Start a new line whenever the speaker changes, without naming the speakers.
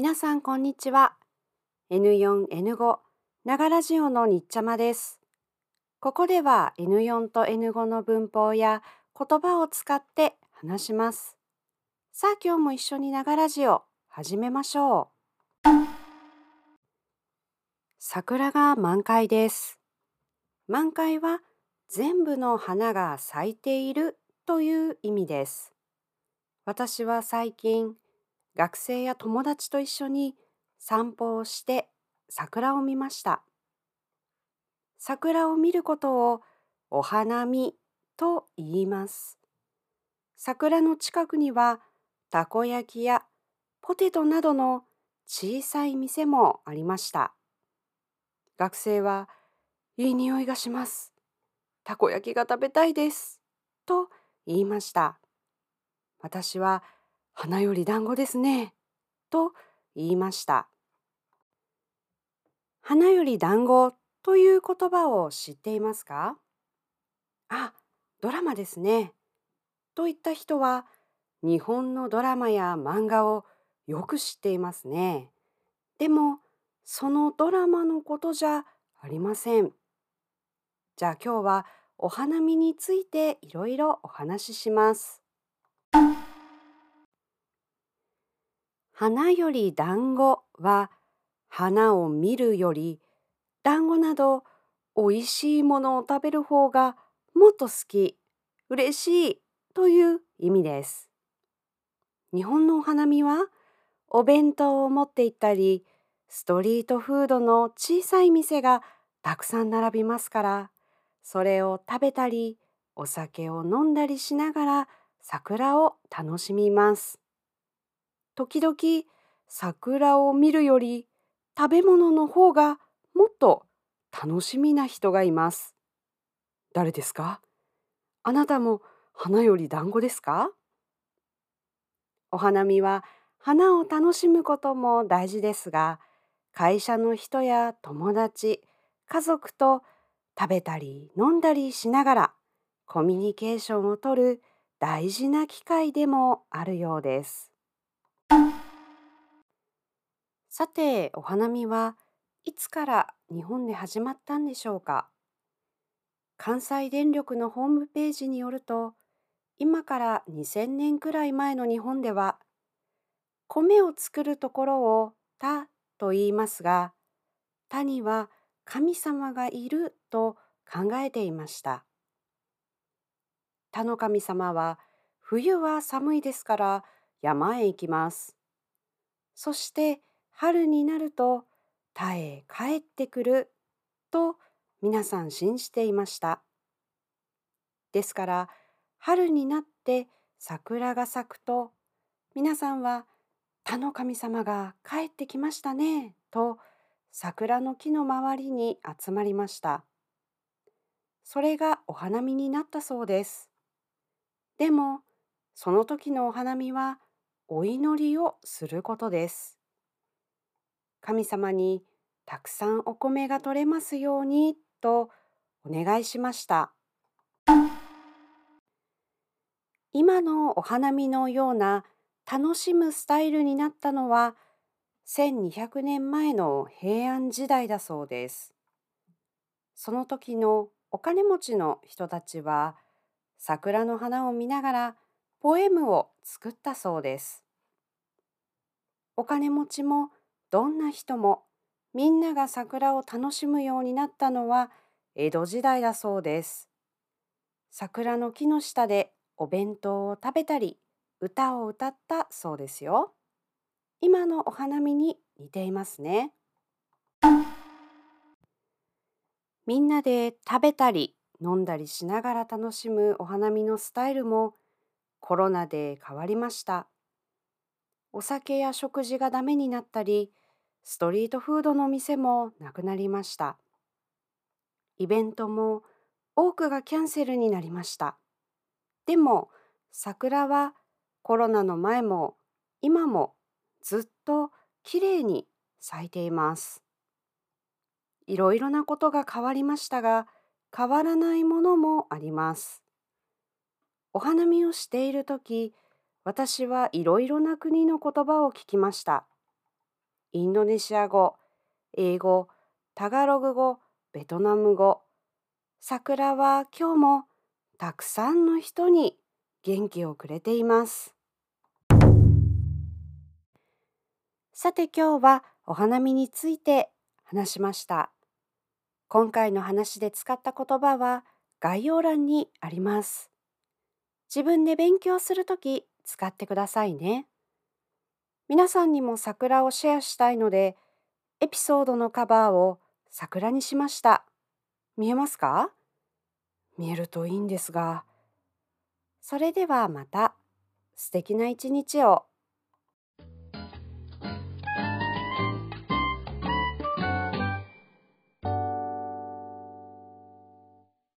皆さんこんにちは。N4、N5、ながラジオのにっちゃまです。ここでは N4 と N5 の文法や言葉を使って話します。さあ今日も一緒にながラジオ始めましょう。桜が満開です。満開は全部の花が咲いているという意味です。私は最近学生や友達と一緒に散歩をして桜を見ました。桜を見ることをお花見と言います。桜の近くにはたこ焼きやポテトなどの小さい店もありました。学生は、いい匂いがします。たこ焼きが食べたいです。と言いました。私は、花より団子ですね。と言いました。花より団子という言葉を知っていますか？あ、ドラマですね。といった人は、日本のドラマや漫画をよく知っていますね。でも、そのドラマのことじゃありません。じゃあ今日はお花見についていろいろお話しします。花より団子は花を見るより団子などおいしいものを食べる方がもっと好き、嬉しいという意味です。日本のお花見はお弁当を持って行ったりストリートフードの小さい店がたくさん並びますからそれを食べたりお酒を飲んだりしながら桜を楽しみます。時々桜を見るより食べ物の方がもっと楽しみな人がいます。誰ですか？あなたも花より団子ですか？お花見は花を楽しむことも大事ですが、会社の人や友達、家族と食べたり飲んだりしながらコミュニケーションをとる大事な機会でもあるようです。さて、お花見はいつから日本で始まったんでしょうか？関西電力のホームページによると、今から2000年くらい前の日本では、米を作るところを田と言いますが、田には神様がいると考えていました。田の神様は冬は寒いですから山へ行きます。そして春になると田へ帰ってくると皆さん信じていました。ですから春になって桜が咲くと皆さんは田の神様が帰ってきましたねと桜の木の周りに集まりました。それがお花見になったそうです。でもその時のお花見はお祈りをすることです。神様にたくさんお米が取れますようにとお願いしました。今のお花見のような楽しむスタイルになったのは1200年前の平安時代だそうです。その時のお金持ちの人たちは桜の花を見ながらポエムを作ったそうです。お金持ちもどんな人もみんなが桜を楽しむようになったのは江戸時代だそうです。桜の木の下でお弁当を食べたり歌を歌ったそうですよ。今のお花見に似ていますね。みんなで食べたり飲んだりしながら楽しむお花見のスタイルもコロナで変わりました。お酒や食事がダメになったり、ストリートフードの店もなくなりました。イベントも多くがキャンセルになりました。でも桜はコロナの前も今もずっときれいに咲いています。いろいろなことが変わりましたが変わらないものもあります。お花見をしている時私はいろいろな国の言葉を聞きました。インドネシア語、英語、タガログ語、ベトナム語。桜は今日もたくさんの人に元気をくれています。さて今日はお花見について話しました。今回の話で使った言葉は概要欄にあります。自分で勉強するとき使ってくださいね。皆さんにも桜をシェアしたいので、エピソードのカバーを桜にしました。見えますか？見えるといいんですが。それではまた素敵な一日を。